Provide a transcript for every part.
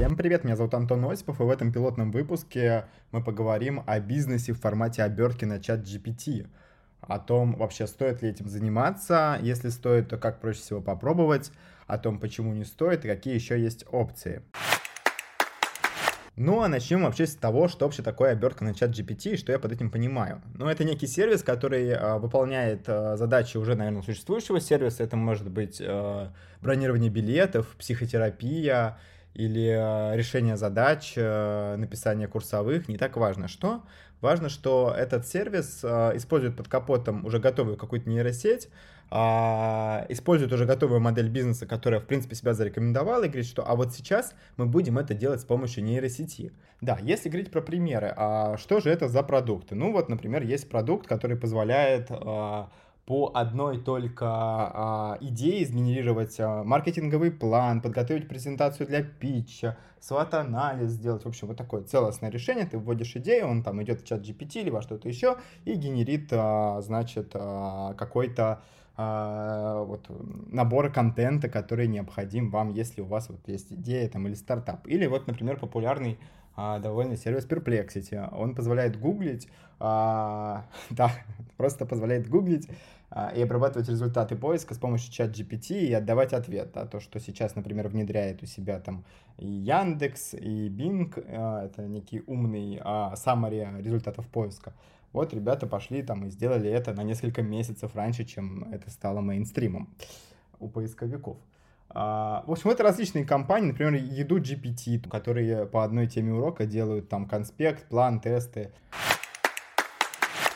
Всем привет, меня зовут Антон Осипов, и в этом пилотном выпуске мы поговорим о бизнесе в формате обертки на чат GPT, о том, вообще стоит ли этим заниматься, если стоит, то как проще всего попробовать, о том, почему не стоит и какие еще есть опции. Ну, а начнем вообще с того, что вообще такое обертка на чат GPT и что я под этим понимаю. Ну, это некий сервис, который э, выполняет э, задачи уже, наверное, существующего сервиса. Это может быть э, бронирование билетов, психотерапия или э, решение задач, э, написание курсовых. Не так важно, что. Важно, что этот сервис э, использует под капотом уже готовую какую-то нейросеть, а, использует уже готовую модель бизнеса, которая, в принципе, себя зарекомендовала, и говорит, что а вот сейчас мы будем это делать с помощью нейросети. Да, если говорить про примеры, а что же это за продукты? Ну вот, например, есть продукт, который позволяет а, по одной только а, идее сгенерировать а, маркетинговый план, подготовить презентацию для питча, сват-анализ сделать. В общем, вот такое целостное решение. Ты вводишь идею, он там идет в чат GPT или во что-то еще и генерит, а, значит, а, какой-то а, вот, набора контента, который необходим вам, если у вас вот есть идея там, или стартап. Или вот, например, популярный довольно сервис Perplexity. Он позволяет гуглить, а, да, просто позволяет гуглить а, и обрабатывать результаты поиска с помощью чат GPT и отдавать ответ. Да, то, что сейчас, например, внедряет у себя там и Яндекс, и Bing, а, это некий умный а, summary результатов поиска. Вот ребята пошли там и сделали это на несколько месяцев раньше, чем это стало мейнстримом у поисковиков. А, в общем, это различные компании, например, еду GPT, которые по одной теме урока делают там конспект, план, тесты.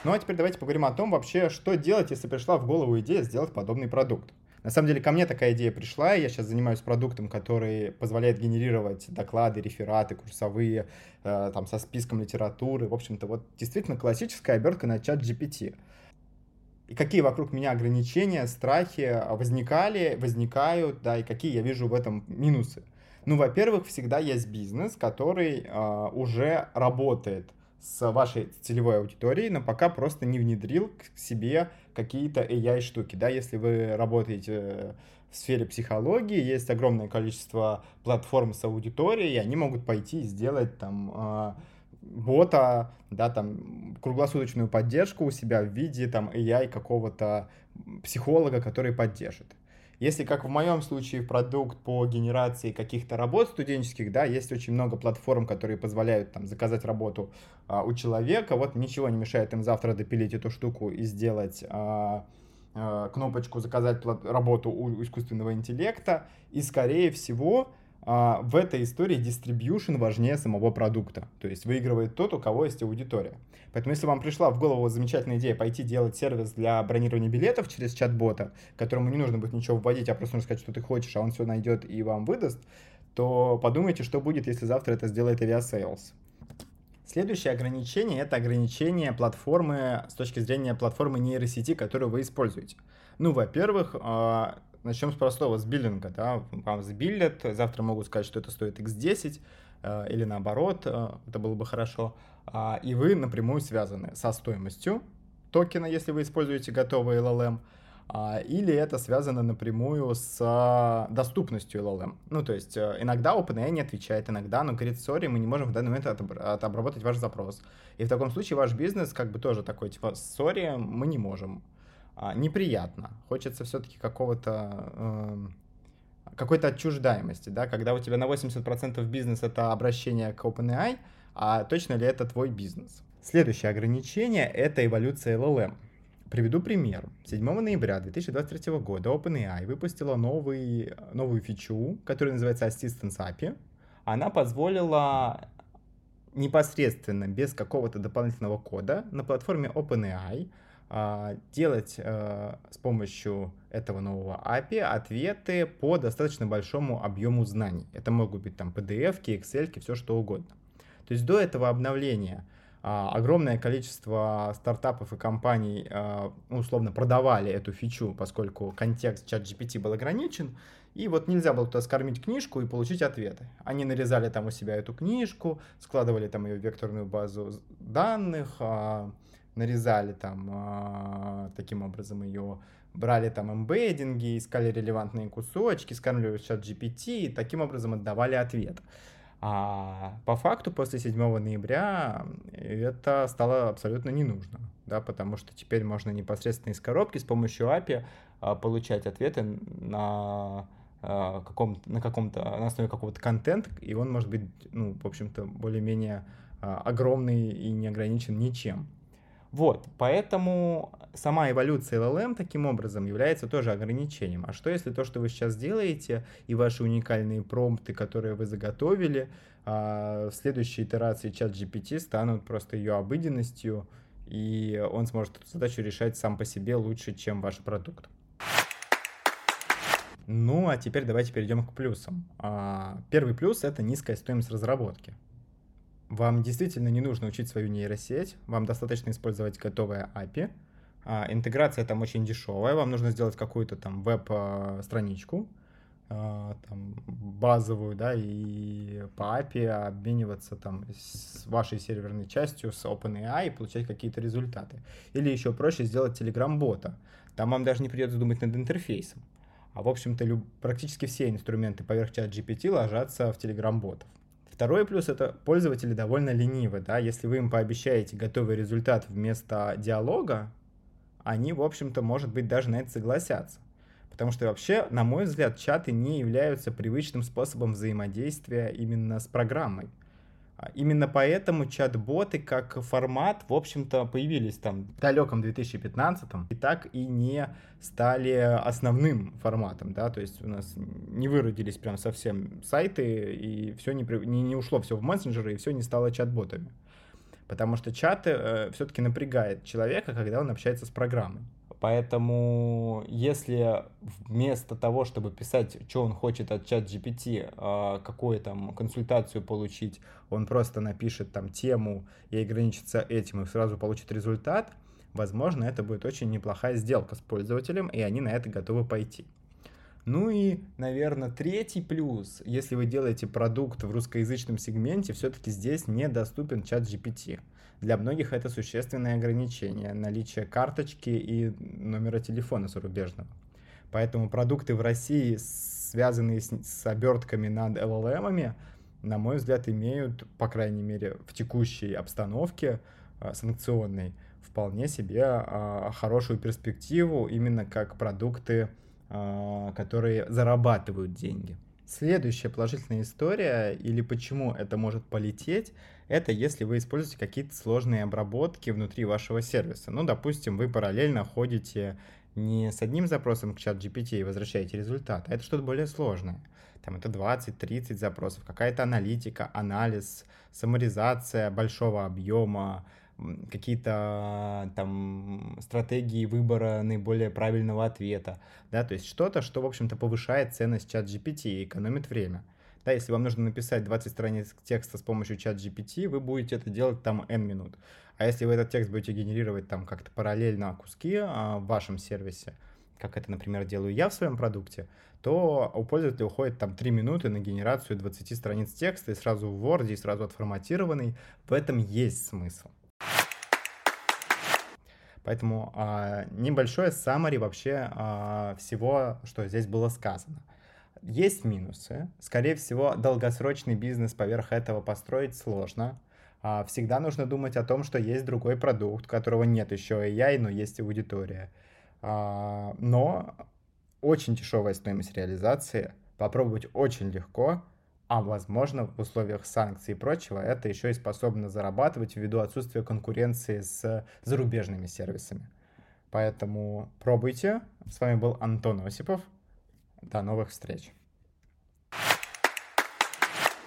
Ну а теперь давайте поговорим о том вообще, что делать, если пришла в голову идея сделать подобный продукт. На самом деле ко мне такая идея пришла, я сейчас занимаюсь продуктом, который позволяет генерировать доклады, рефераты, курсовые, э, там, со списком литературы. В общем-то, вот действительно классическая обертка на чат GPT. И какие вокруг меня ограничения, страхи возникали, возникают, да, и какие я вижу в этом минусы. Ну, во-первых, всегда есть бизнес, который э, уже работает с вашей целевой аудиторией, но пока просто не внедрил к себе какие-то AI-штуки, да, если вы работаете в сфере психологии, есть огромное количество платформ с аудиторией, и они могут пойти и сделать там а, бота, да, там, круглосуточную поддержку у себя в виде там AI какого-то психолога, который поддержит. Если, как в моем случае, продукт по генерации каких-то работ студенческих, да, есть очень много платформ, которые позволяют там заказать работу а, у человека, вот ничего не мешает им завтра допилить эту штуку и сделать а, а, кнопочку заказать работу у искусственного интеллекта, и скорее всего а, в этой истории дистрибьюшн важнее самого продукта. То есть выигрывает тот, у кого есть аудитория. Поэтому если вам пришла в голову замечательная идея пойти делать сервис для бронирования билетов через чат-бота, которому не нужно будет ничего вводить, а просто нужно сказать, что ты хочешь, а он все найдет и вам выдаст, то подумайте, что будет, если завтра это сделает Aviasales. Следующее ограничение — это ограничение платформы с точки зрения платформы нейросети, которую вы используете. Ну, во-первых, а, Начнем с простого, с биллинга, да, вам сбиллят, завтра могут сказать, что это стоит x10, э, или наоборот, э, это было бы хорошо, а, и вы напрямую связаны со стоимостью токена, если вы используете готовый LLM, а, или это связано напрямую с доступностью LLM. Ну, то есть э, иногда OpenAI не отвечает, иногда оно говорит, сори, мы не можем в данный момент обработать ваш запрос. И в таком случае ваш бизнес как бы тоже такой, типа, сори, мы не можем а, неприятно. Хочется все-таки какого-то э, какой-то отчуждаемости, да, когда у тебя на 80% бизнес это обращение к OpenAI, а точно ли это твой бизнес? Следующее ограничение — это эволюция LLM. Приведу пример. 7 ноября 2023 года OpenAI выпустила новый, новую фичу, которая называется Assistance API. Она позволила непосредственно, без какого-то дополнительного кода на платформе OpenAI делать а, с помощью этого нового API ответы по достаточно большому объему знаний. Это могут быть там PDF, Excel, все что угодно. То есть до этого обновления а, огромное количество стартапов и компаний ну, условно продавали эту фичу, поскольку контекст чат GPT был ограничен, и вот нельзя было туда скормить книжку и получить ответы. Они нарезали там у себя эту книжку, складывали там ее в векторную базу данных, нарезали там э, таким образом ее, брали там эмбеддинги, искали релевантные кусочки, скармливали в чат GPT и таким образом отдавали ответ. А по факту после 7 ноября это стало абсолютно не нужно, да, потому что теперь можно непосредственно из коробки с помощью API а, получать ответы на а, каком на каком-то на основе какого-то контента, и он может быть, ну, в общем-то, более-менее а, огромный и не ограничен ничем. Вот, поэтому сама эволюция LLM таким образом является тоже ограничением. А что если то, что вы сейчас делаете, и ваши уникальные промпты, которые вы заготовили, а, в следующей итерации чат GPT станут просто ее обыденностью, и он сможет эту задачу решать сам по себе лучше, чем ваш продукт. Ну, а теперь давайте перейдем к плюсам. А, первый плюс — это низкая стоимость разработки. Вам действительно не нужно учить свою нейросеть, вам достаточно использовать готовое API. А, интеграция там очень дешевая, вам нужно сделать какую-то там веб-страничку, а, там, базовую, да, и по API обмениваться там с вашей серверной частью, с OpenAI и получать какие-то результаты. Или еще проще сделать Telegram-бота. Там вам даже не придется думать над интерфейсом. А в общем-то практически все инструменты поверх чат GPT ложатся в Telegram-ботов. Второй плюс — это пользователи довольно ленивы, да, если вы им пообещаете готовый результат вместо диалога, они, в общем-то, может быть, даже на это согласятся. Потому что вообще, на мой взгляд, чаты не являются привычным способом взаимодействия именно с программой. А именно поэтому чат-боты как формат, в общем-то, появились там в далеком 2015 и так и не стали основным форматом, да, то есть у нас не выродились прям совсем сайты, и все не, не, не ушло все в мессенджеры, и все не стало чат-ботами. Потому что чаты э, все-таки напрягает человека, когда он общается с программой. Поэтому, если вместо того, чтобы писать, что он хочет от чат GPT, а, какую там консультацию получить, он просто напишет там тему и ограничится этим и сразу получит результат, возможно, это будет очень неплохая сделка с пользователем, и они на это готовы пойти. Ну и, наверное, третий плюс, если вы делаете продукт в русскоязычном сегменте, все-таки здесь недоступен чат GPT. Для многих это существенное ограничение, наличие карточки и номера телефона зарубежного. Поэтому продукты в России, связанные с, с обертками над LLM, на мой взгляд, имеют, по крайней мере, в текущей обстановке а, санкционной, вполне себе а, хорошую перспективу именно как продукты, которые зарабатывают деньги. Следующая положительная история, или почему это может полететь, это если вы используете какие-то сложные обработки внутри вашего сервиса. Ну, допустим, вы параллельно ходите не с одним запросом к чат GPT и возвращаете результат, а это что-то более сложное. Там это 20-30 запросов, какая-то аналитика, анализ, саморизация большого объема, какие-то там стратегии выбора наиболее правильного ответа, да, то есть что-то, что, в общем-то, повышает ценность чат GPT и экономит время. Да, если вам нужно написать 20 страниц текста с помощью чат GPT, вы будете это делать там n минут. А если вы этот текст будете генерировать там как-то параллельно куски а, в вашем сервисе, как это, например, делаю я в своем продукте, то у пользователя уходит там 3 минуты на генерацию 20 страниц текста и сразу в Word, и сразу отформатированный. В этом есть смысл. Поэтому а, небольшое summary вообще а, всего, что здесь было сказано. Есть минусы. Скорее всего, долгосрочный бизнес поверх этого построить сложно. А, всегда нужно думать о том, что есть другой продукт, которого нет еще AI, но есть аудитория. А, но очень дешевая стоимость реализации. Попробовать очень легко а возможно в условиях санкций и прочего это еще и способно зарабатывать ввиду отсутствия конкуренции с зарубежными сервисами. Поэтому пробуйте. С вами был Антон Осипов. До новых встреч.